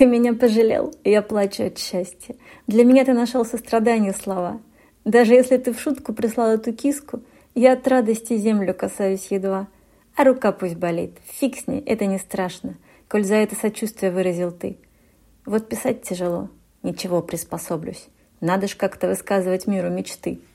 Ты меня пожалел, и я плачу от счастья. Для меня ты нашел сострадание слова. Даже если ты в шутку прислал эту киску, я от радости землю касаюсь едва. А рука пусть болит. Фиг с ней, это не страшно, коль за это сочувствие выразил ты. Вот писать тяжело. Ничего, приспособлюсь. Надо ж как-то высказывать миру мечты.